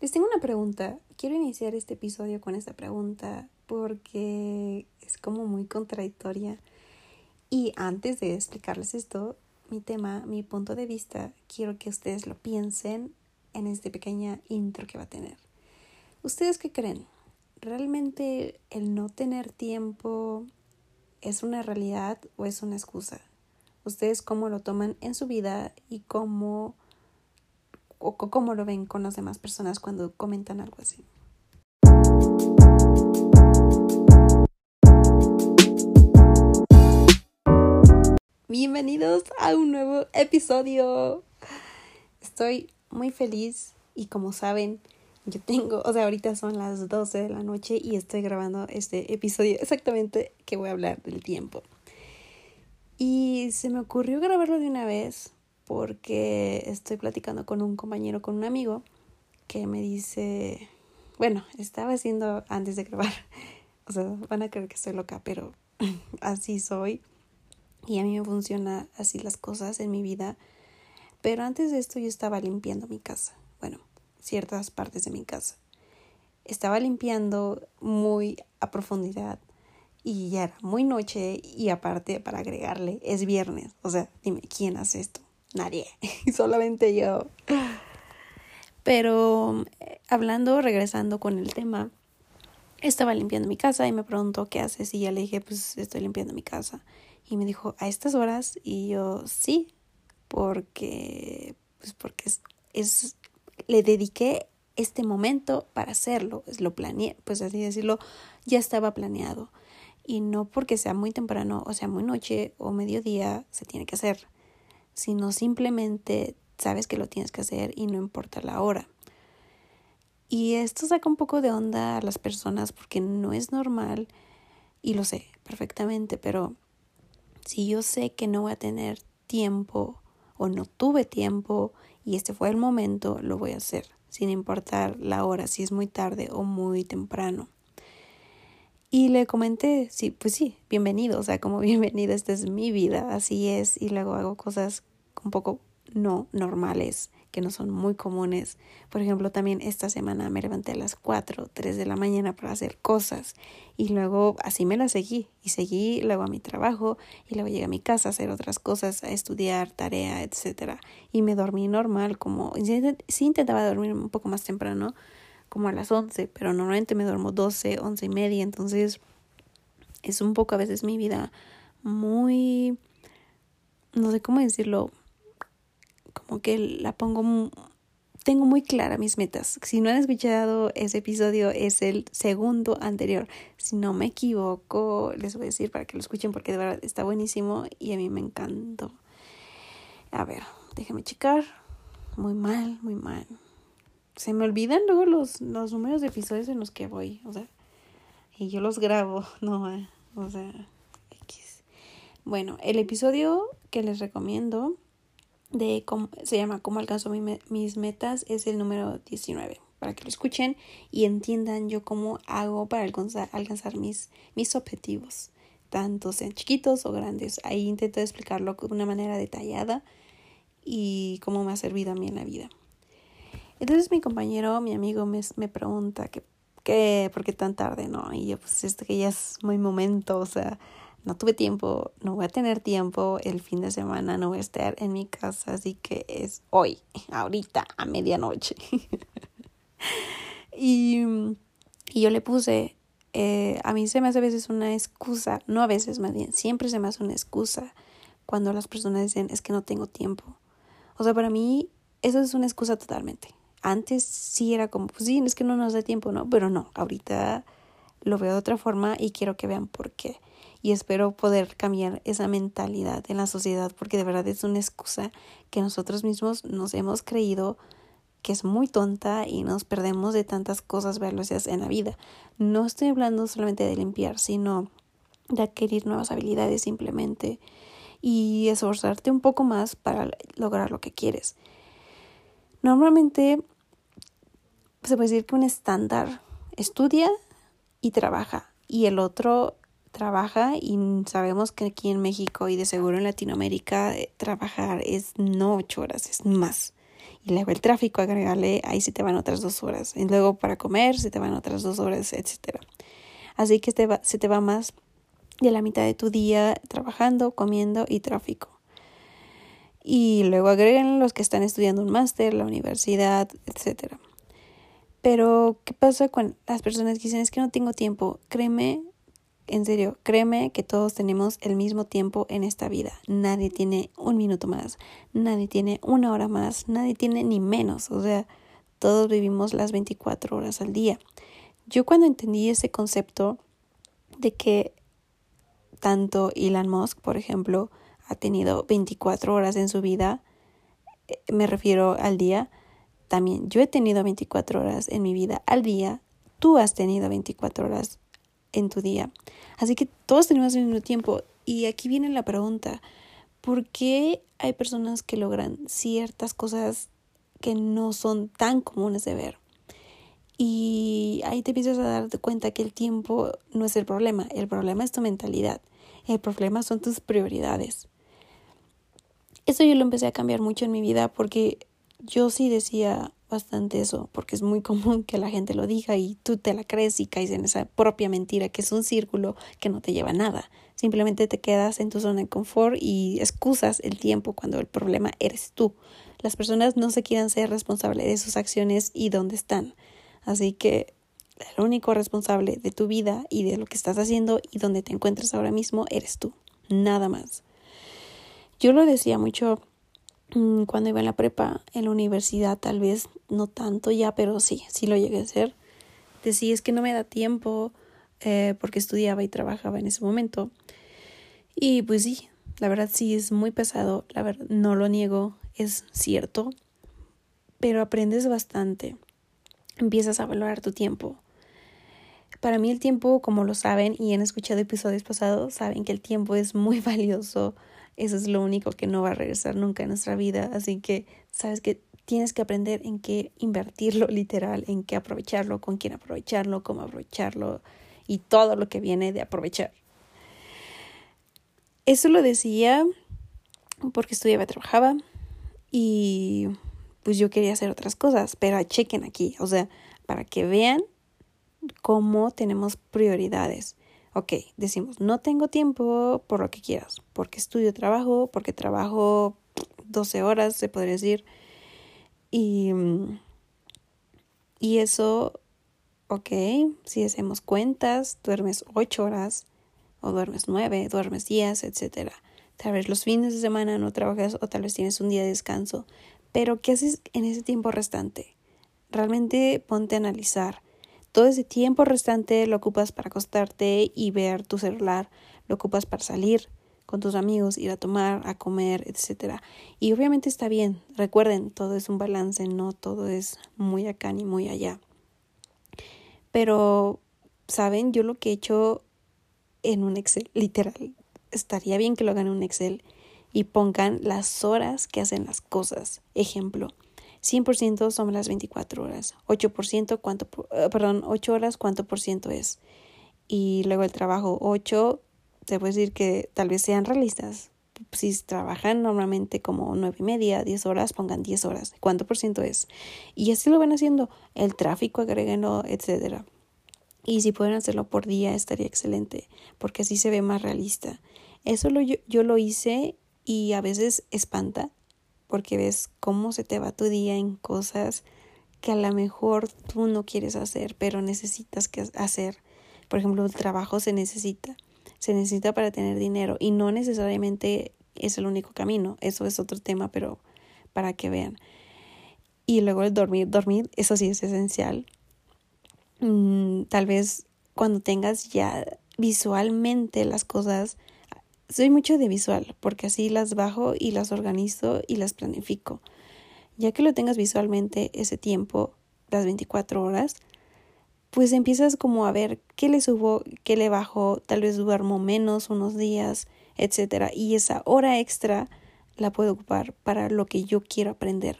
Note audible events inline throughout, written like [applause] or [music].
Les tengo una pregunta. Quiero iniciar este episodio con esta pregunta porque es como muy contradictoria. Y antes de explicarles esto, mi tema, mi punto de vista, quiero que ustedes lo piensen en este pequeña intro que va a tener. ¿Ustedes qué creen? ¿Realmente el no tener tiempo es una realidad o es una excusa? ¿Ustedes cómo lo toman en su vida y cómo, o cómo lo ven con las demás personas cuando comentan algo así? Bienvenidos a un nuevo episodio. Estoy muy feliz y como saben, yo tengo, o sea, ahorita son las 12 de la noche y estoy grabando este episodio exactamente que voy a hablar del tiempo. Y se me ocurrió grabarlo de una vez porque estoy platicando con un compañero, con un amigo, que me dice, bueno, estaba haciendo antes de grabar, [laughs] o sea, van a creer que estoy loca, pero [laughs] así soy y a mí me funciona así las cosas en mi vida. Pero antes de esto yo estaba limpiando mi casa, bueno, ciertas partes de mi casa. Estaba limpiando muy a profundidad y ya era muy noche y aparte para agregarle es viernes. O sea, dime, ¿quién hace esto? Nadie, [laughs] solamente yo. Pero eh, hablando, regresando con el tema, estaba limpiando mi casa y me preguntó qué haces y ya le dije, pues estoy limpiando mi casa. Y me dijo, ¿a estas horas? Y yo, sí, porque, pues porque es, es, le dediqué este momento para hacerlo, es lo planeé, pues así decirlo, ya estaba planeado. Y no porque sea muy temprano, o sea, muy noche o mediodía, se tiene que hacer, sino simplemente sabes que lo tienes que hacer y no importa la hora. Y esto saca un poco de onda a las personas porque no es normal, y lo sé perfectamente, pero si yo sé que no voy a tener tiempo o no tuve tiempo y este fue el momento, lo voy a hacer, sin importar la hora, si es muy tarde o muy temprano. Y le comenté, sí, pues sí, bienvenido, o sea, como [laughs] bienvenido, esta es mi vida, así es, y luego hago cosas un poco no normales que no son muy comunes. Por ejemplo, también esta semana me levanté a las 4, 3 de la mañana para hacer cosas y luego así me la seguí y seguí luego a mi trabajo y luego llegué a mi casa a hacer otras cosas, a estudiar, tarea, etcétera. Y me dormí normal, como sí intentaba dormir un poco más temprano, como a las 11, pero normalmente me duermo 12, 11 y media, entonces es un poco a veces mi vida muy no sé cómo decirlo, como que la pongo, tengo muy clara mis metas. Si no han escuchado ese episodio, es el segundo anterior. Si no me equivoco, les voy a decir para que lo escuchen porque de verdad está buenísimo y a mí me encantó. A ver, déjame checar. Muy mal, muy mal. Se me olvidan luego los, los números de episodios en los que voy, o sea, y yo los grabo, [laughs] no, eh, o sea, X. Bueno, el episodio que les recomiendo de cómo se llama Cómo alcanzo mis metas es el número 19 para que lo escuchen y entiendan yo cómo hago para alcanzar, alcanzar mis, mis objetivos, tanto sean chiquitos o grandes. Ahí intento explicarlo de una manera detallada y cómo me ha servido a mí en la vida. Entonces mi compañero, mi amigo me, me pregunta que, que, ¿por qué tan tarde? No, y yo pues esto que ya es muy momento, o sea, no tuve tiempo, no voy a tener tiempo el fin de semana, no voy a estar en mi casa, así que es hoy, ahorita, a medianoche. [laughs] y, y, yo le puse, eh, a mí se me hace a veces una excusa, no a veces más bien, siempre se me hace una excusa cuando las personas dicen es que no tengo tiempo. O sea, para mí eso es una excusa totalmente. Antes sí era como, pues sí, es que no nos da tiempo, ¿no? Pero no, ahorita lo veo de otra forma y quiero que vean por qué y espero poder cambiar esa mentalidad en la sociedad porque de verdad es una excusa que nosotros mismos nos hemos creído que es muy tonta y nos perdemos de tantas cosas valiosas en la vida. No estoy hablando solamente de limpiar, sino de adquirir nuevas habilidades simplemente y esforzarte un poco más para lograr lo que quieres. Normalmente se puede decir que un estándar estudia y trabaja y el otro trabaja y sabemos que aquí en México y de seguro en Latinoamérica eh, trabajar es no ocho horas, es más. Y luego el tráfico, agregarle, ahí se te van otras dos horas. Y luego para comer se te van otras dos horas, etc. Así que se te va más de la mitad de tu día trabajando, comiendo y tráfico. Y luego agreguen los que están estudiando un máster, la universidad, etc. Pero, ¿qué pasa con las personas que dicen es que no tengo tiempo? Créeme, en serio, créeme que todos tenemos el mismo tiempo en esta vida. Nadie tiene un minuto más, nadie tiene una hora más, nadie tiene ni menos. O sea, todos vivimos las 24 horas al día. Yo cuando entendí ese concepto de que tanto Elon Musk, por ejemplo, ha tenido 24 horas en su vida, eh, me refiero al día, también yo he tenido 24 horas en mi vida al día, tú has tenido 24 horas en tu día. Así que todos tenemos el mismo tiempo. Y aquí viene la pregunta, ¿por qué hay personas que logran ciertas cosas que no son tan comunes de ver? Y ahí te empiezas a darte cuenta que el tiempo no es el problema, el problema es tu mentalidad, el problema son tus prioridades. Eso yo lo empecé a cambiar mucho en mi vida porque yo sí decía bastante eso, porque es muy [laughs] común que la gente lo diga y tú te la crees y caes en esa propia mentira que es un círculo que no te lleva a nada. Simplemente te quedas en tu zona de confort y excusas el tiempo cuando el problema eres tú. Las personas no se quieren ser responsables de sus acciones y dónde están. Así que el único responsable de tu vida y de lo que estás haciendo y donde te encuentras ahora mismo eres tú, nada más. Yo lo decía mucho cuando iba en la prepa, en la universidad tal vez no tanto ya, pero sí, sí lo llegué a hacer. Decía es que no me da tiempo eh, porque estudiaba y trabajaba en ese momento. Y pues sí, la verdad sí es muy pesado, la verdad no lo niego, es cierto, pero aprendes bastante empiezas a valorar tu tiempo. Para mí el tiempo, como lo saben y han escuchado episodios pasados, saben que el tiempo es muy [laughs] valioso. Eso es lo único que no va a regresar nunca en nuestra vida. Así que sabes que tienes que aprender en qué invertirlo [laughs] literal, en qué aprovecharlo, con quién aprovecharlo, cómo aprovecharlo y todo lo que viene de aprovechar. Eso lo decía porque estudiaba trabajaba y pues yo quería hacer otras cosas, pero chequen aquí, o sea, para que vean cómo tenemos prioridades. Ok, decimos, no tengo tiempo por lo que quieras, porque estudio, trabajo, porque trabajo 12 horas, se podría decir. Y, y eso, ok, si hacemos cuentas, duermes 8 horas, o duermes 9, duermes 10, etc. Tal vez los fines de semana no trabajas o tal vez tienes un día de descanso, pero, ¿qué haces en ese tiempo restante? Realmente ponte a analizar. Todo ese tiempo restante lo ocupas para acostarte y ver tu celular, lo ocupas para salir con tus amigos, ir a tomar, a comer, etc. Y obviamente está bien. Recuerden, todo es un balance, no todo es muy acá ni muy allá. Pero, ¿saben? Yo lo que he hecho en un Excel, literal, estaría bien que lo hagan en un Excel y pongan las horas que hacen las cosas. Ejemplo, 100% son las 24 horas, 8% cuánto, eh, perdón, 8 horas cuánto por ciento es. Y luego el trabajo 8, se puede decir que tal vez sean realistas. Si trabajan normalmente como 9 y media, 10 horas, pongan 10 horas. ¿Cuánto por ciento es? Y así lo van haciendo. El tráfico, agréguenlo, etcétera. Y si pueden hacerlo por día, estaría excelente, porque así se ve más realista. Eso lo, yo, yo lo hice y a veces espanta porque ves cómo se te va tu día en cosas que a lo mejor tú no quieres hacer, pero necesitas que hacer. Por ejemplo, el trabajo se necesita, se necesita para tener dinero y no necesariamente es el único camino, eso es otro tema, pero para que vean. Y luego el dormir, dormir, eso sí es esencial. Mm, tal vez cuando tengas ya visualmente las cosas soy mucho de visual, porque así las bajo y las organizo y las planifico. Ya que lo tengas visualmente ese tiempo, las 24 horas, pues empiezas como a ver qué le subo, qué le bajo, tal vez duermo menos unos días, etcétera, y esa hora extra la puedo ocupar para lo que yo quiero aprender,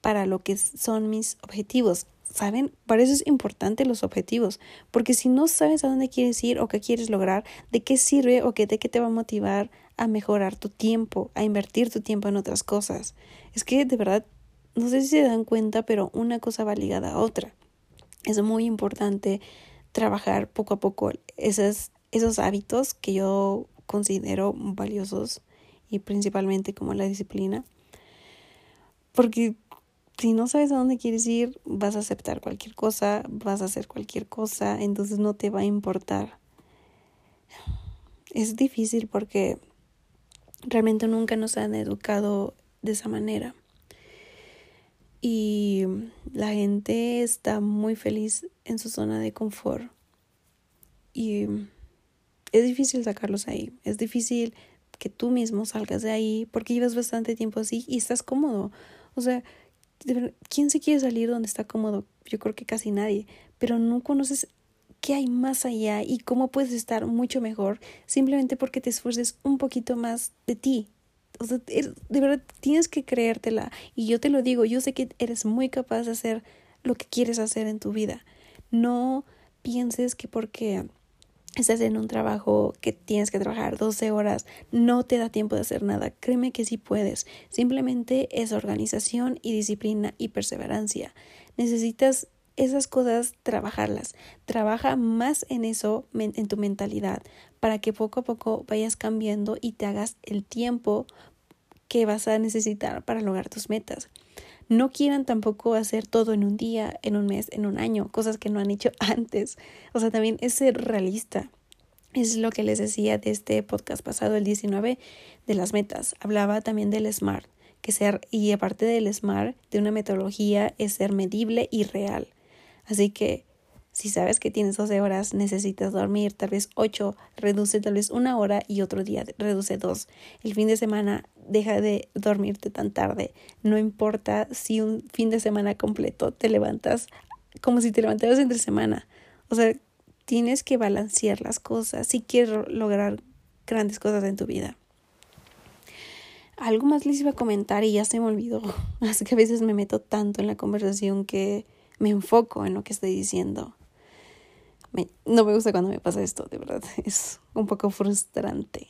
para lo que son mis objetivos. ¿Saben? Para eso es importante los objetivos, porque si no sabes a dónde quieres ir o qué quieres lograr, de qué sirve o qué, de qué te va a motivar a mejorar tu tiempo, a invertir tu tiempo en otras cosas. Es que de verdad no sé si se dan cuenta, pero una cosa va ligada a otra. Es muy importante trabajar poco a poco esos, esos hábitos que yo considero valiosos y principalmente como la disciplina. Porque si no sabes a dónde quieres ir, vas a aceptar cualquier cosa, vas a hacer cualquier cosa, entonces no te va a importar. Es difícil porque realmente nunca nos han educado de esa manera. Y la gente está muy feliz en su zona de confort. Y es difícil sacarlos ahí. Es difícil que tú mismo salgas de ahí porque llevas bastante tiempo así y estás cómodo. O sea, ¿quién se quiere salir donde está cómodo? Yo creo que casi nadie. Pero no conoces qué hay más allá y cómo puedes estar mucho mejor simplemente porque te esfuerces un poquito más de ti, o sea, de verdad tienes que creértela. Y yo te lo digo, yo sé que eres muy capaz de hacer lo que quieres hacer en tu vida. No pienses que porque estás en un trabajo que tienes que trabajar 12 horas, no te da tiempo de hacer nada. Créeme que sí puedes. Simplemente es organización y disciplina y perseverancia. Necesitas esas cosas trabajarlas. Trabaja más en eso, en tu mentalidad, para que poco a poco vayas cambiando y te hagas el tiempo que vas a necesitar para lograr tus metas. No quieran tampoco hacer todo en un día, en un mes, en un año, cosas que no han hecho [laughs] antes. O sea, también es ser realista. Es lo que les decía de este podcast pasado, el 19, de las metas. Hablaba también del SMART, que ser, y aparte del SMART, de una metodología, es ser medible y real. Así que si sabes que tienes 12 horas, necesitas dormir tal vez 8, reduce tal vez una hora y otro día reduce dos. El fin de semana deja de dormirte tan tarde. No importa si un fin de semana completo te levantas como si te levantaras entre semana. O sea, tienes que balancear las cosas si quieres lograr grandes cosas en tu vida. Algo más les iba a comentar y ya se me olvidó. [laughs] Así que a veces me meto tanto en la conversación que me enfoco en lo que estoy diciendo no me gusta cuando me pasa esto, de verdad. [laughs] Es un poco frustrante.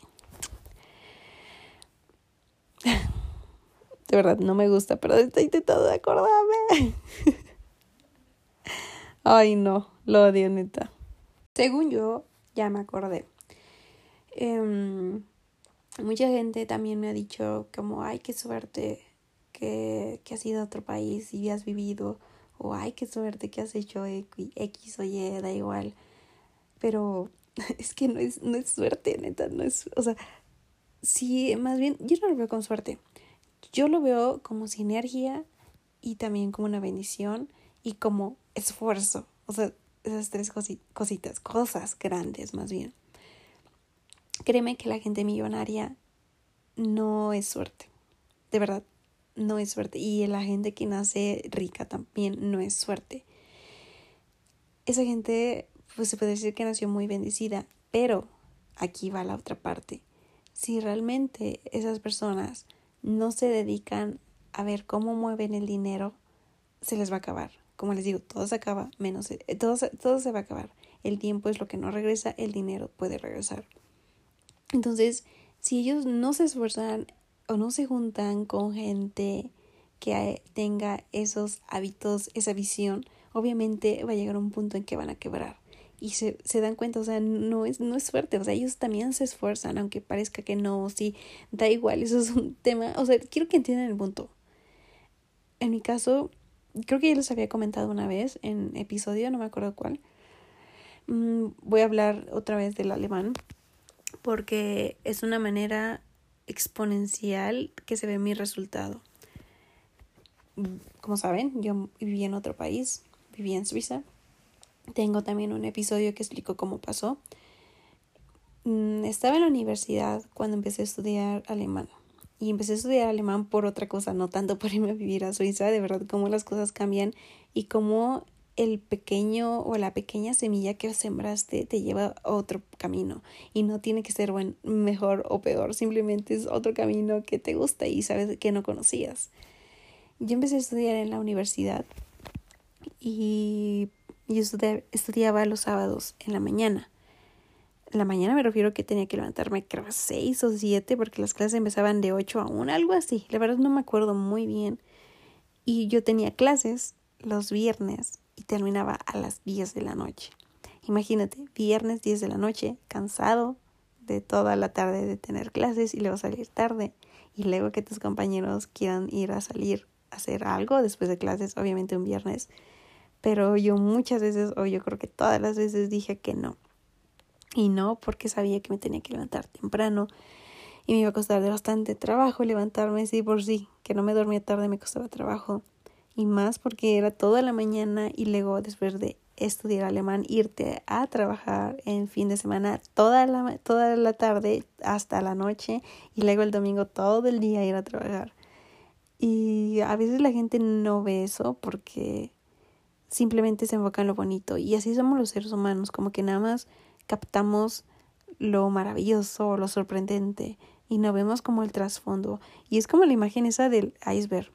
De verdad, no me gusta, pero estoy intentando acordarme. [laughs] Ay, no, lo odio, neta. Según yo, ya me acordé. Em, mucha gente también me ha dicho como, ay, qué suerte que, que has ido a otro país y has vivido o ay, qué suerte que has hecho X o Y, da igual. Pero [laughs] es que no es, no es suerte, neta, no es, o sea, sí, más bien, yo no lo veo con suerte. Yo lo veo como sinergia y también como una bendición y como esfuerzo. O sea, esas tres cositas, cosas grandes más bien. Créeme que la gente millonaria no es suerte. De verdad, no es suerte. Y la gente que nace rica también no es suerte. Esa gente, pues se puede decir que nació muy bendecida, pero aquí va la otra parte. Si realmente esas personas no se dedican a ver cómo mueven el dinero, se les va a acabar. Como les digo, todo se acaba, menos todo, todo se va a acabar. El tiempo es lo que no regresa, el dinero puede regresar. Entonces, si ellos no se esfuerzan o no se juntan con gente que tenga esos hábitos, esa visión, obviamente va a llegar un punto en que van a quebrar. Y se, se dan cuenta, o sea, no es, no es suerte, o sea, ellos también se esfuerzan, aunque parezca que no, sí, da igual, eso es un tema, o sea, quiero que entiendan el punto. En mi caso, creo que ya les había comentado una vez en episodio, no me acuerdo cuál. Mm, voy a hablar otra vez del alemán, porque es una manera exponencial que se ve mi resultado. Como saben, yo viví en otro país, viví en Suiza. Tengo también un episodio que explico cómo pasó. Mm, estaba en la universidad cuando empecé a estudiar alemán. Y empecé a estudiar alemán por otra cosa, no tanto por irme a vivir a Suiza, de verdad, cómo las cosas cambian y cómo el pequeño o la pequeña semilla que sembraste te lleva a otro camino y no tiene que ser buen, mejor o peor, simplemente es otro camino que te gusta y sabes que no conocías. Yo empecé a estudiar en la universidad y yo estudiaba los sábados en la mañana. La mañana me refiero que tenía que levantarme creo a seis o siete porque las clases empezaban de ocho a una, algo así. La verdad no me acuerdo muy bien Y yo tenía clases los viernes y terminaba a las 10 de la noche. Imagínate, viernes 10 de la noche, cansado de toda la tarde de tener clases y luego salir tarde y luego que tus compañeros quieran ir a salir a hacer algo después de clases, obviamente un viernes. Pero yo muchas veces, o yo creo que todas las veces dije que no. Y no porque sabía que me tenía que levantar temprano y me iba a costar bastante trabajo levantarme, sí por sí, que no me dormía tarde me costaba trabajo. Y más porque era toda la mañana y luego después de estudiar alemán, irte a trabajar en fin de semana toda la, toda la tarde hasta la noche y luego el domingo todo el día ir a trabajar. Y a veces la gente no ve eso porque simplemente se enfoca en lo bonito. Y así somos los seres humanos, como que nada más captamos lo maravilloso, lo sorprendente y no vemos como el trasfondo. Y es como la imagen esa del iceberg.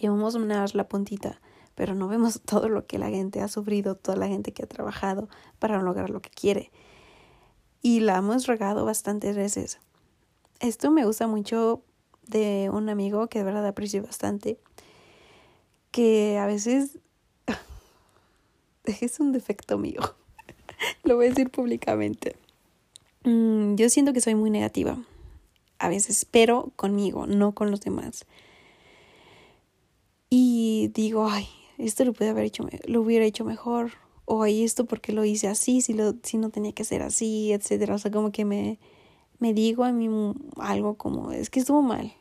Y vamos a mirar la puntita pero no vemos [laughs] todo lo que la gente ha sufrido, toda la gente que ha trabajado para lograr lo que quiere. Y la hemos regado bastantes veces. Esto me gusta mucho de un amigo que de verdad aprecio bastante, que a veces [laughs] es un defecto mío. [laughs] Lo voy a decir públicamente. Mm, yo siento que soy muy negativa. A veces, pero conmigo, no con los demás. Y digo, ay, esto lo pude haber hecho, lo hubiera hecho mejor, o hay esto porque lo hice así, si, lo, si no tenía que ser así, etcétera. O sea, como que me, me digo a mí algo como, es que estuvo mal.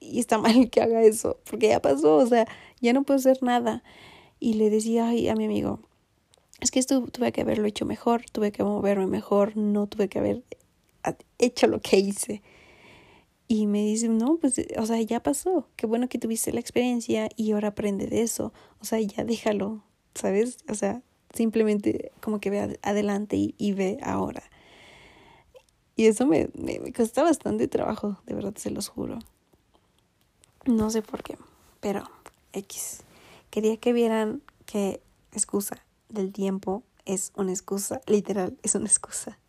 Y está [laughs] mal que haga eso, porque ya pasó, o sea, ya no puedo hacer nada. Y le decía a mi amigo, es que esto tuve que haberlo hecho mejor, tuve que moverme mejor, no tuve que haber hecho lo que hice. Y me dice, no, pues, o sea, ya pasó. Qué bueno que tuviste la experiencia y ahora aprende de eso. O sea, ya déjalo, ¿sabes? O sea, simplemente como que ve adelante y, ve ahora. Y eso me, me, me cuesta bastante trabajo, de verdad se los juro. No sé por qué, pero X. Quería que vieran que excusa del tiempo es una excusa, literal, es una excusa.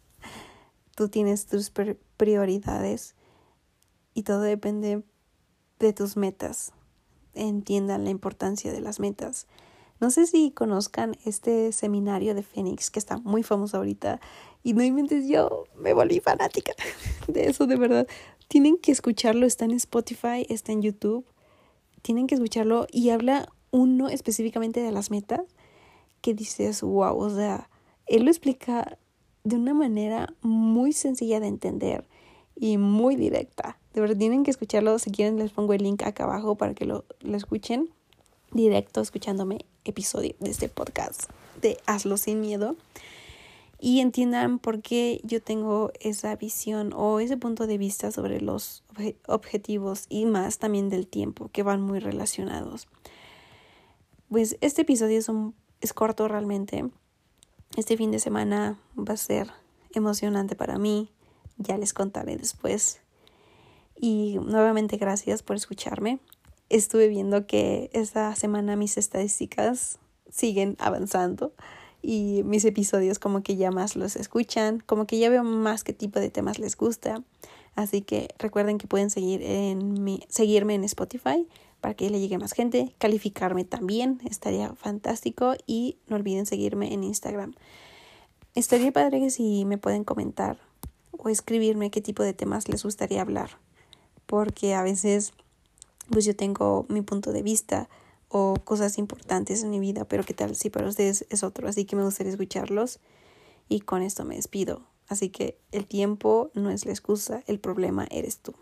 Tú tienes tus prioridades y todo depende de tus metas. Entiendan la importancia de las metas. No sé si conozcan este seminario de Fénix que está muy famoso ahorita y no inventes yo me volví fanática [laughs] de eso de verdad. Tienen que escucharlo, está en Spotify, está en YouTube. Tienen que escucharlo y habla uno específicamente de las metas que dices, wow, o sea, él lo explica de una manera muy sencilla de entender y muy directa. De verdad, tienen que escucharlo. Si quieren, les pongo el link acá abajo para que lo, escuchen directo escuchándome episodio de este podcast de Hazlo sin miedo y entiendan por qué yo tengo esa visión o ese punto de vista sobre los objetivos y más también del tiempo que van muy relacionados. Pues este episodio es, un, es corto realmente. Este fin de semana va a ser emocionante para mí ya les contaré después. Y nuevamente gracias por escucharme. Estuve viendo que esta semana mis estadísticas siguen avanzando y mis episodios como que ya más los escuchan, como que ya veo más qué tipo de temas les gusta. Así que recuerden que pueden seguir en mi, seguirme en Spotify para que le llegue más gente, calificarme también, estaría fantástico y no olviden seguirme en Instagram. Estaría padre que si me pueden comentar o escribirme qué tipo de temas les gustaría hablar, porque a veces pues yo tengo mi punto de vista o cosas importantes en mi vida, pero qué tal si para ustedes es otro, así que me gustaría escucharlos y con esto me despido. Así que el tiempo no es la excusa, el problema eres tú.